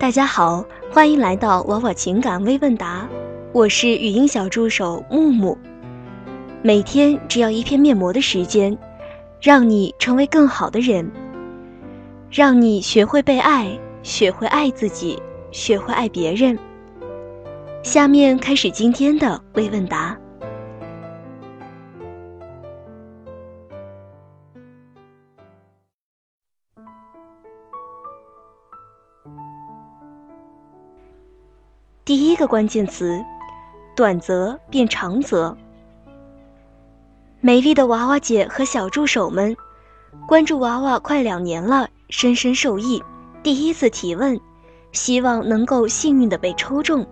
大家好，欢迎来到娃娃情感微问答，我是语音小助手木木。每天只要一片面膜的时间，让你成为更好的人，让你学会被爱，学会爱自己，学会爱别人。下面开始今天的微问答。第一个关键词：短则变长则。美丽的娃娃姐和小助手们，关注娃娃快两年了，深深受益。第一次提问，希望能够幸运的被抽中。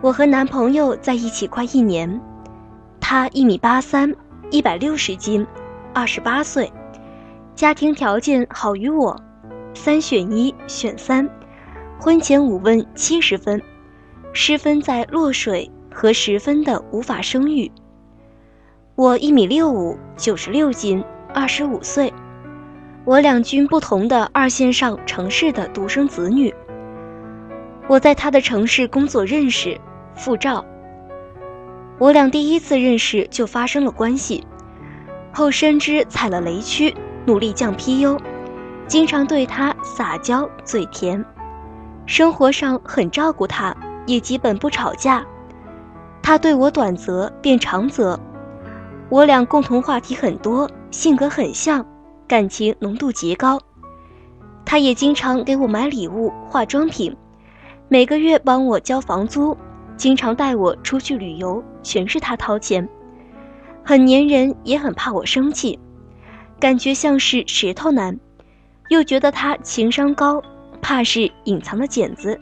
我和男朋友在一起快一年，他一米八三，一百六十斤，二十八岁，家庭条件好于我，三选一选三，婚前五问七十分。失分在落水和十分的无法生育。我一米六五，九十六斤，二十五岁。我两均不同的二线上城市的独生子女。我在他的城市工作认识，付照。我俩第一次认识就发生了关系，后深知踩了雷区，努力降 PU，经常对他撒娇嘴甜，生活上很照顾他。也基本不吵架，他对我短则变长则，我俩共同话题很多，性格很像，感情浓度极高。他也经常给我买礼物、化妆品，每个月帮我交房租，经常带我出去旅游，全是他掏钱。很粘人，也很怕我生气，感觉像是石头男，又觉得他情商高，怕是隐藏的茧子。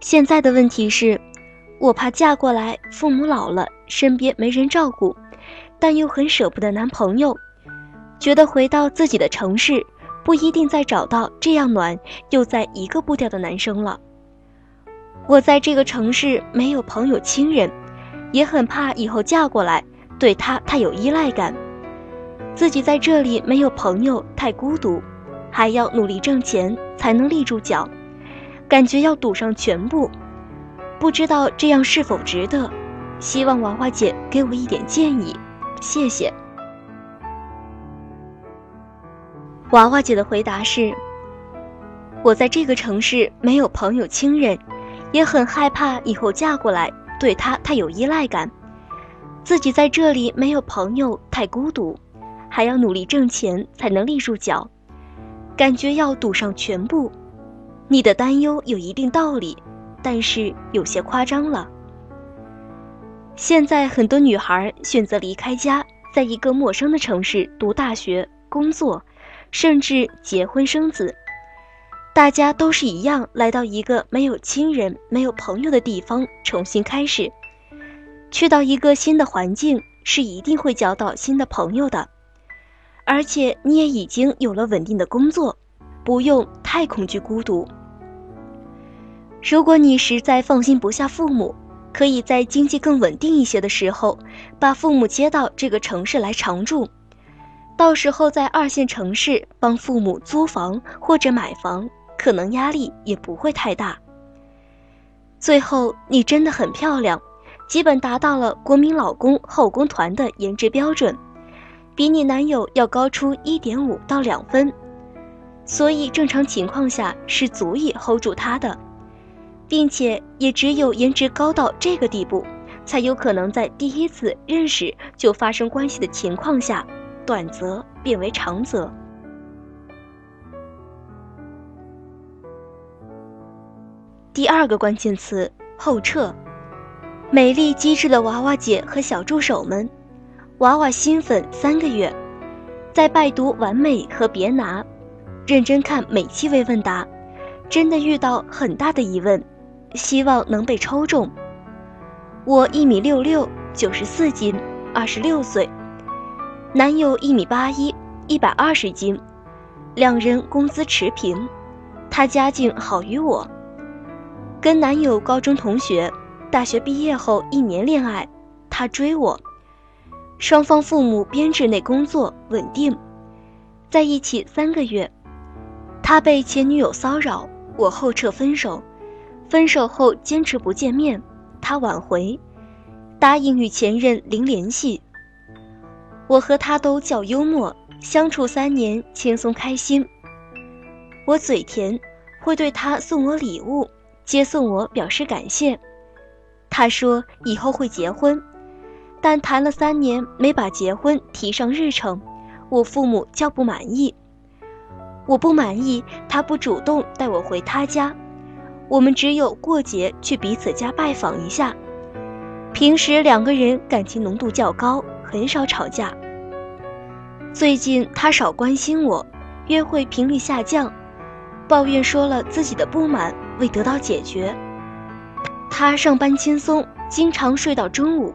现在的问题是，我怕嫁过来，父母老了，身边没人照顾，但又很舍不得男朋友，觉得回到自己的城市，不一定再找到这样暖又在一个步调的男生了。我在这个城市没有朋友亲人，也很怕以后嫁过来对他太有依赖感，自己在这里没有朋友太孤独，还要努力挣钱才能立住脚。感觉要赌上全部，不知道这样是否值得？希望娃娃姐给我一点建议，谢谢。娃娃姐的回答是：我在这个城市没有朋友亲人，也很害怕以后嫁过来对他太有依赖感，自己在这里没有朋友太孤独，还要努力挣钱才能立住脚，感觉要赌上全部。你的担忧有一定道理，但是有些夸张了。现在很多女孩选择离开家，在一个陌生的城市读大学、工作，甚至结婚生子。大家都是一样，来到一个没有亲人、没有朋友的地方重新开始。去到一个新的环境，是一定会交到新的朋友的，而且你也已经有了稳定的工作。不用太恐惧孤独。如果你实在放心不下父母，可以在经济更稳定一些的时候，把父母接到这个城市来常住。到时候在二线城市帮父母租房或者买房，可能压力也不会太大。最后，你真的很漂亮，基本达到了国民老公后宫团的颜值标准，比你男友要高出一点五到两分。所以正常情况下是足以 hold 住他的，并且也只有颜值高到这个地步，才有可能在第一次认识就发生关系的情况下，短则变为长则。第二个关键词后撤，美丽机智的娃娃姐和小助手们，娃娃新粉三个月，在拜读完美和别拿。认真看每期微问答，真的遇到很大的疑问，希望能被抽中。我一米六六，九十四斤，二十六岁，男友一米八一，一百二十斤，两人工资持平，他家境好于我，跟男友高中同学，大学毕业后一年恋爱，他追我，双方父母编制内工作稳定，在一起三个月。他被前女友骚扰，我后撤分手，分手后坚持不见面，他挽回，答应与前任零联系。我和他都较幽默，相处三年轻松开心。我嘴甜，会对他送我礼物，接送我表示感谢。他说以后会结婚，但谈了三年没把结婚提上日程，我父母较不满意。我不满意他不主动带我回他家，我们只有过节去彼此家拜访一下。平时两个人感情浓度较高，很少吵架。最近他少关心我，约会频率下降，抱怨说了自己的不满未得到解决。他上班轻松，经常睡到中午，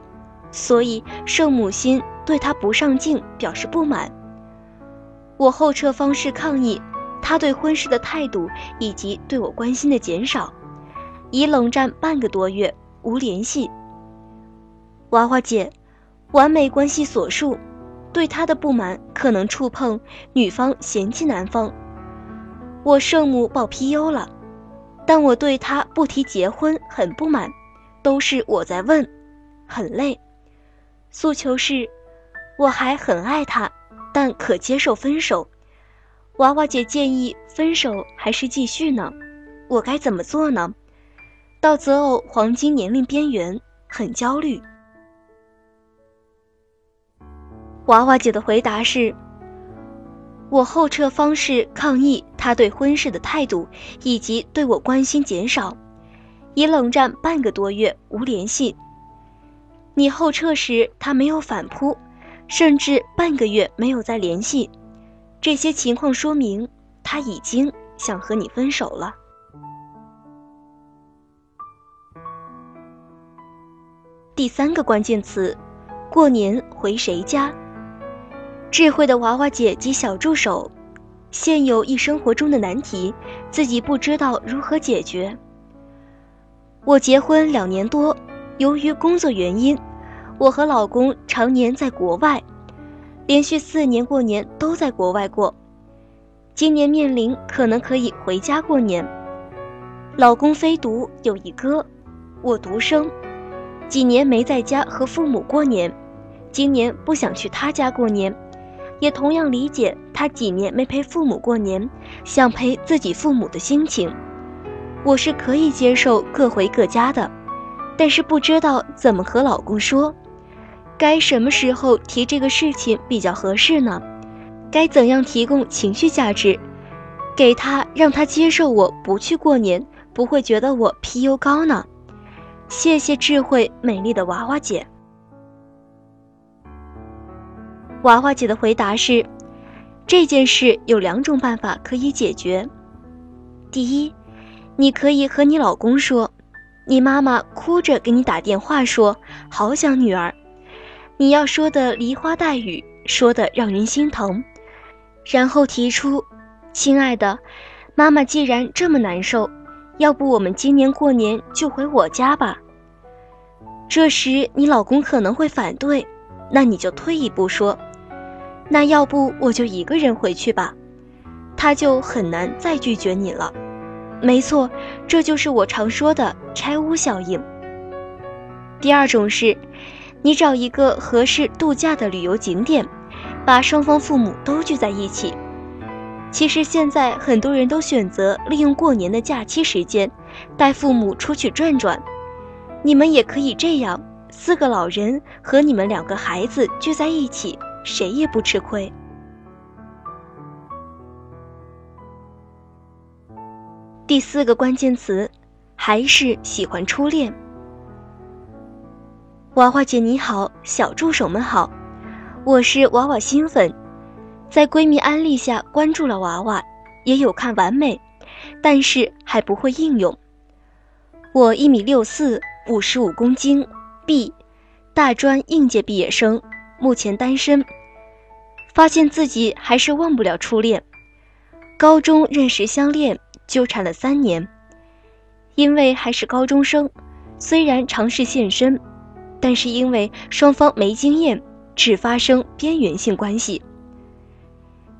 所以圣母心对他不上进表示不满。我后撤方式抗议他对婚事的态度以及对我关心的减少，已冷战半个多月，无联系。娃娃姐，完美关系所述，对他的不满可能触碰女方嫌弃男方。我圣母报 PU 了，但我对他不提结婚很不满，都是我在问，很累。诉求是，我还很爱他。但可接受分手，娃娃姐建议分手还是继续呢？我该怎么做呢？到择偶黄金年龄边缘，很焦虑。娃娃姐的回答是：我后撤方式抗议他对婚事的态度，以及对我关心减少，已冷战半个多月，无联系。你后撤时，他没有反扑。甚至半个月没有再联系，这些情况说明他已经想和你分手了。第三个关键词，过年回谁家？智慧的娃娃姐及小助手，现有一生活中的难题，自己不知道如何解决。我结婚两年多，由于工作原因。我和老公常年在国外，连续四年过年都在国外过。今年面临可能可以回家过年。老公非独有一哥，我独生，几年没在家和父母过年，今年不想去他家过年，也同样理解他几年没陪父母过年，想陪自己父母的心情。我是可以接受各回各家的，但是不知道怎么和老公说。该什么时候提这个事情比较合适呢？该怎样提供情绪价值，给他让他接受我不去过年，不会觉得我 PU 高呢？谢谢智慧美丽的娃娃姐。娃娃姐的回答是：这件事有两种办法可以解决。第一，你可以和你老公说，你妈妈哭着给你打电话说，好想女儿。你要说的梨花带雨，说的让人心疼，然后提出：“亲爱的，妈妈既然这么难受，要不我们今年过年就回我家吧。”这时你老公可能会反对，那你就退一步说：“那要不我就一个人回去吧。”他就很难再拒绝你了。没错，这就是我常说的拆屋效应。第二种是。你找一个合适度假的旅游景点，把双方父母都聚在一起。其实现在很多人都选择利用过年的假期时间，带父母出去转转。你们也可以这样，四个老人和你们两个孩子聚在一起，谁也不吃亏。第四个关键词，还是喜欢初恋。娃娃姐你好，小助手们好，我是娃娃新粉，在闺蜜安利下关注了娃娃，也有看完美，但是还不会应用。我一米六四，五十五公斤，B，大专应届毕业生，目前单身。发现自己还是忘不了初恋，高中认识相恋，纠缠了三年，因为还是高中生，虽然尝试现身。但是因为双方没经验，只发生边缘性关系。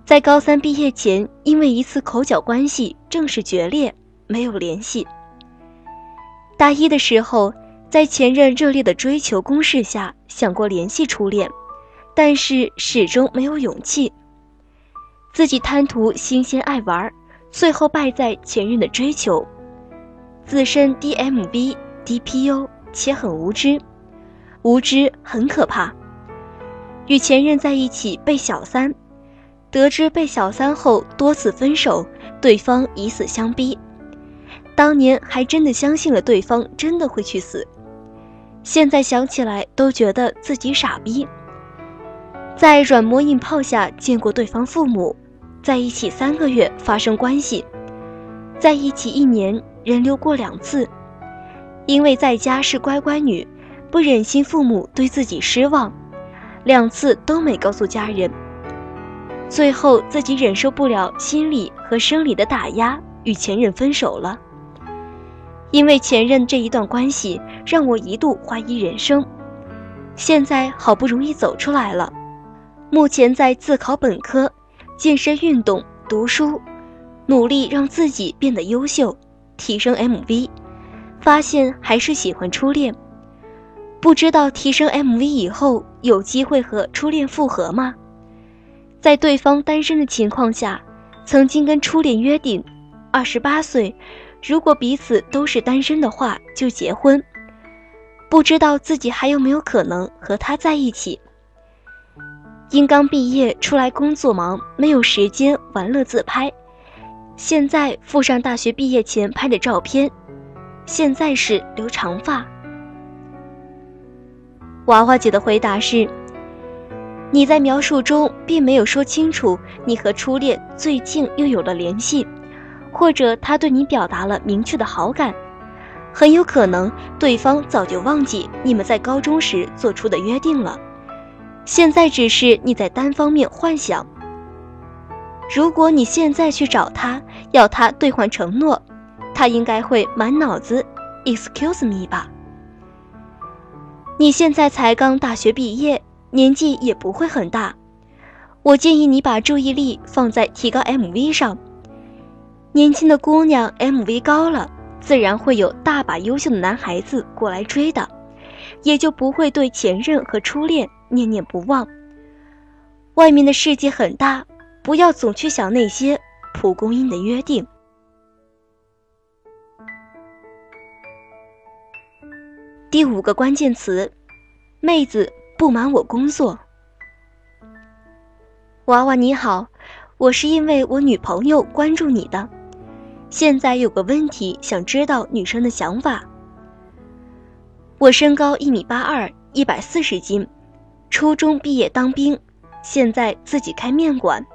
在高三毕业前，因为一次口角关系正式决裂，没有联系。大一的时候，在前任热烈的追求攻势下，想过联系初恋，但是始终没有勇气。自己贪图新鲜爱玩，最后败在前任的追求。自身 DMB、DPU 且很无知，无知很可怕。与前任在一起被小三，得知被小三后多次分手，对方以死相逼。当年还真的相信了对方真的会去死，现在想起来都觉得自己傻逼。在软磨硬泡下见过对方父母，在一起三个月发生关系，在一起一年人流过两次，因为在家是乖乖女，不忍心父母对自己失望。两次都没告诉家人，最后自己忍受不了心理和生理的打压，与前任分手了。因为前任这一段关系，让我一度怀疑人生。现在好不容易走出来了，目前在自考本科，健身运动、读书，努力让自己变得优秀，提升 MV，发现还是喜欢初恋。不知道提升 MV 以后有机会和初恋复合吗？在对方单身的情况下，曾经跟初恋约定，二十八岁，如果彼此都是单身的话就结婚。不知道自己还有没有可能和他在一起？因刚毕业出来工作忙，没有时间玩乐自拍，现在附上大学毕业前拍的照片，现在是留长发。娃娃姐的回答是：你在描述中并没有说清楚你和初恋最近又有了联系，或者他对你表达了明确的好感，很有可能对方早就忘记你们在高中时做出的约定了，现在只是你在单方面幻想。如果你现在去找他要他兑换承诺，他应该会满脑子 “excuse me” 吧。你现在才刚大学毕业，年纪也不会很大。我建议你把注意力放在提高 MV 上。年轻的姑娘 MV 高了，自然会有大把优秀的男孩子过来追的，也就不会对前任和初恋念念不忘。外面的世界很大，不要总去想那些蒲公英的约定。第五个关键词，妹子不瞒我工作。娃娃你好，我是因为我女朋友关注你的，现在有个问题想知道女生的想法。我身高一米八二，一百四十斤，初中毕业当兵，现在自己开面馆。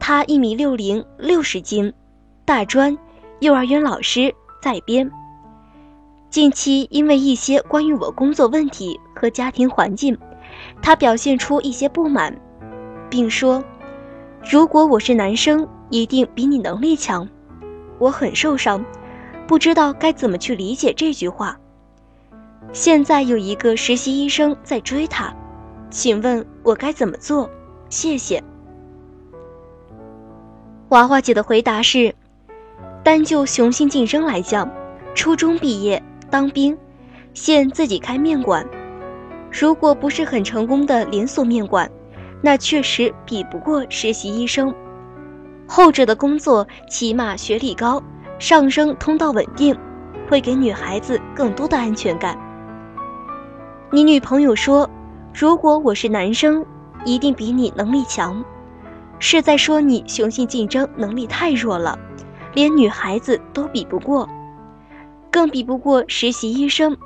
她一米六零，六十斤，大专，幼儿园老师，在编。近期因为一些关于我工作问题和家庭环境，他表现出一些不满，并说：“如果我是男生，一定比你能力强。”我很受伤，不知道该怎么去理解这句话。现在有一个实习医生在追他，请问我该怎么做？谢谢。娃娃姐的回答是：单就雄性竞争来讲，初中毕业。当兵，现自己开面馆，如果不是很成功的连锁面馆，那确实比不过实习医生。后者的工作起码学历高，上升通道稳定，会给女孩子更多的安全感。你女朋友说：“如果我是男生，一定比你能力强。”是在说你雄性竞争能力太弱了，连女孩子都比不过。更比不过实习医生，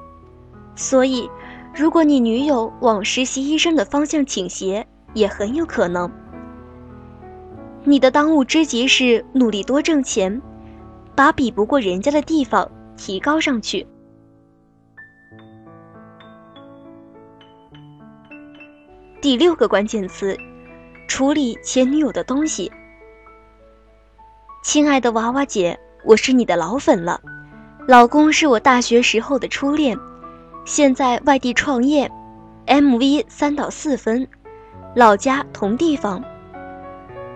所以，如果你女友往实习医生的方向倾斜，也很有可能。你的当务之急是努力多挣钱，把比不过人家的地方提高上去。第六个关键词：处理前女友的东西。亲爱的娃娃姐，我是你的老粉了。老公是我大学时候的初恋，现在外地创业，MV 三到四分，老家同地方。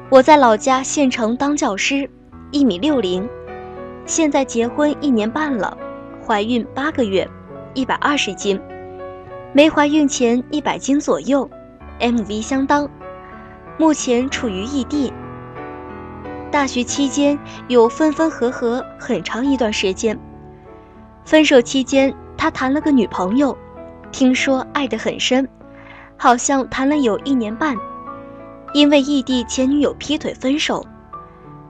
我在老家县城当教师，一米六零，现在结婚一年半了，怀孕八个月，一百二十斤，没怀孕前一百斤左右，MV 相当。目前处于异地。大学期间有分分合合很长一段时间。分手期间，他谈了个女朋友，听说爱得很深，好像谈了有一年半。因为异地前女友劈腿分手，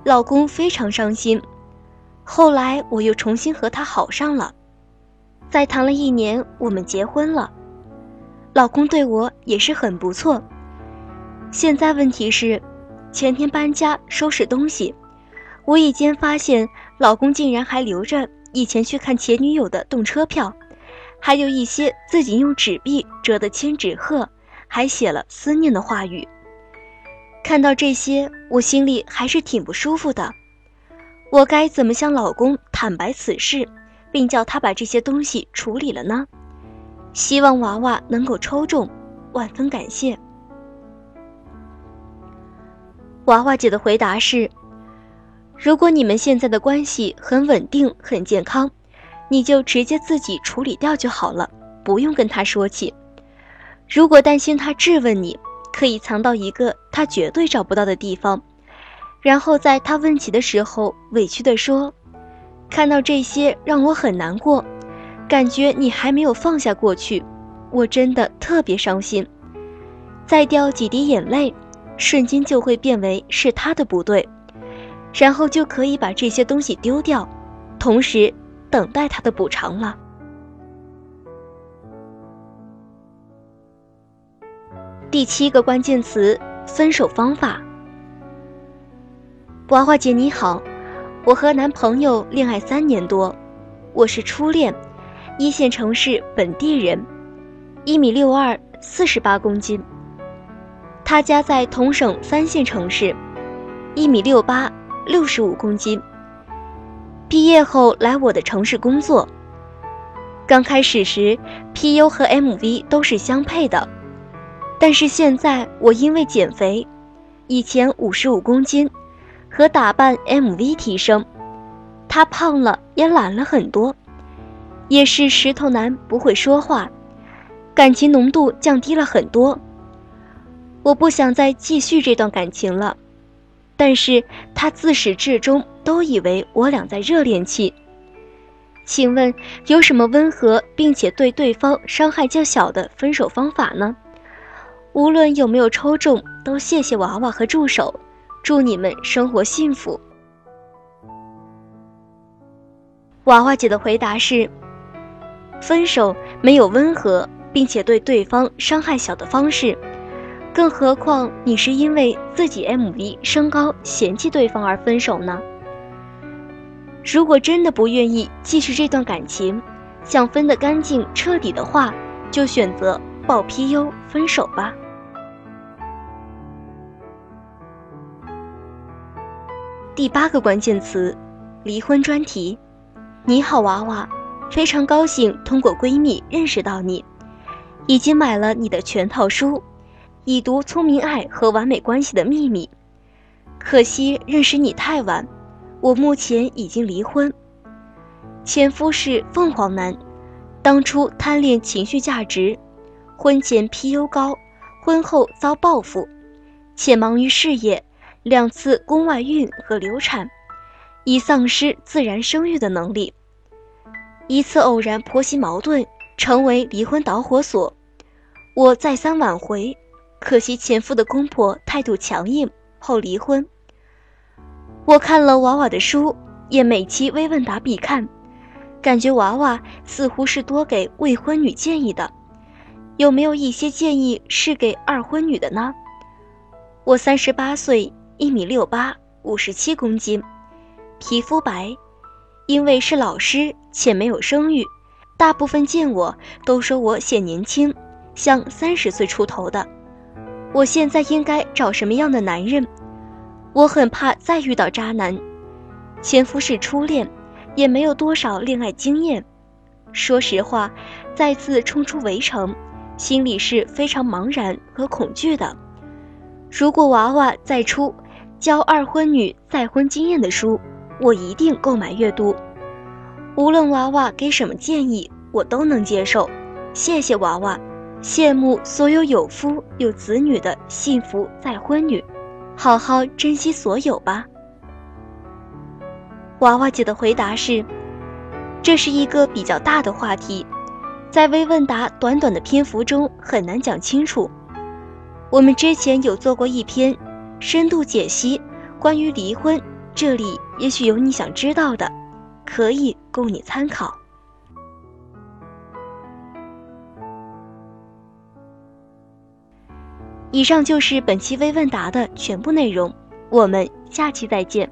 老公非常伤心。后来我又重新和他好上了，再谈了一年，我们结婚了。老公对我也是很不错。现在问题是，前天搬家收拾东西，无意间发现老公竟然还留着以前去看前女友的动车票，还有一些自己用纸币折的千纸鹤，还写了思念的话语。看到这些，我心里还是挺不舒服的。我该怎么向老公坦白此事，并叫他把这些东西处理了呢？希望娃娃能够抽中，万分感谢。娃娃姐的回答是：如果你们现在的关系很稳定、很健康，你就直接自己处理掉就好了，不用跟他说起。如果担心他质问你，可以藏到一个他绝对找不到的地方，然后在他问起的时候，委屈地说：“看到这些让我很难过，感觉你还没有放下过去，我真的特别伤心。”再掉几滴眼泪，瞬间就会变为是他的不对，然后就可以把这些东西丢掉，同时等待他的补偿了。第七个关键词：分手方法。娃娃姐你好，我和男朋友恋爱三年多，我是初恋，一线城市本地人，一米六二，四十八公斤。他家在同省三线城市，一米六八，六十五公斤。毕业后来我的城市工作。刚开始时，PU 和 MV 都是相配的。但是现在我因为减肥，以前五十五公斤，和打扮 MV 提升，他胖了也懒了很多，也是石头男不会说话，感情浓度降低了很多。我不想再继续这段感情了，但是他自始至终都以为我俩在热恋期。请问有什么温和并且对对方伤害较小的分手方法呢？无论有没有抽中，都谢谢娃娃和助手，祝你们生活幸福。娃娃姐的回答是：分手没有温和并且对对方伤害小的方式，更何况你是因为自己 MV 身高嫌弃对方而分手呢？如果真的不愿意继续这段感情，想分得干净彻底的话，就选择报 PU 分手吧。第八个关键词，离婚专题。你好，娃娃，非常高兴通过闺蜜认识到你，已经买了你的全套书，已读《聪明爱》和《完美关系的秘密》。可惜认识你太晚，我目前已经离婚。前夫是凤凰男，当初贪恋情绪价值，婚前 PU 高，婚后遭报复，且忙于事业。两次宫外孕和流产，已丧失自然生育的能力。一次偶然婆媳矛盾，成为离婚导火索。我再三挽回，可惜前夫的公婆态度强硬，后离婚。我看了娃娃的书，也每期微问答必看，感觉娃娃似乎是多给未婚女建议的。有没有一些建议是给二婚女的呢？我三十八岁。一米六八，五十七公斤，皮肤白，因为是老师且没有生育，大部分见我都说我显年轻，像三十岁出头的。我现在应该找什么样的男人？我很怕再遇到渣男。前夫是初恋，也没有多少恋爱经验。说实话，再次冲出围城，心里是非常茫然和恐惧的。如果娃娃再出，教二婚女再婚经验的书，我一定购买阅读。无论娃娃给什么建议，我都能接受。谢谢娃娃，羡慕所有有夫有子女的幸福再婚女，好好珍惜所有吧。娃娃姐的回答是：这是一个比较大的话题，在微问答短短的篇幅中很难讲清楚。我们之前有做过一篇深度解析关于离婚，这里也许有你想知道的，可以供你参考。以上就是本期微问答的全部内容，我们下期再见。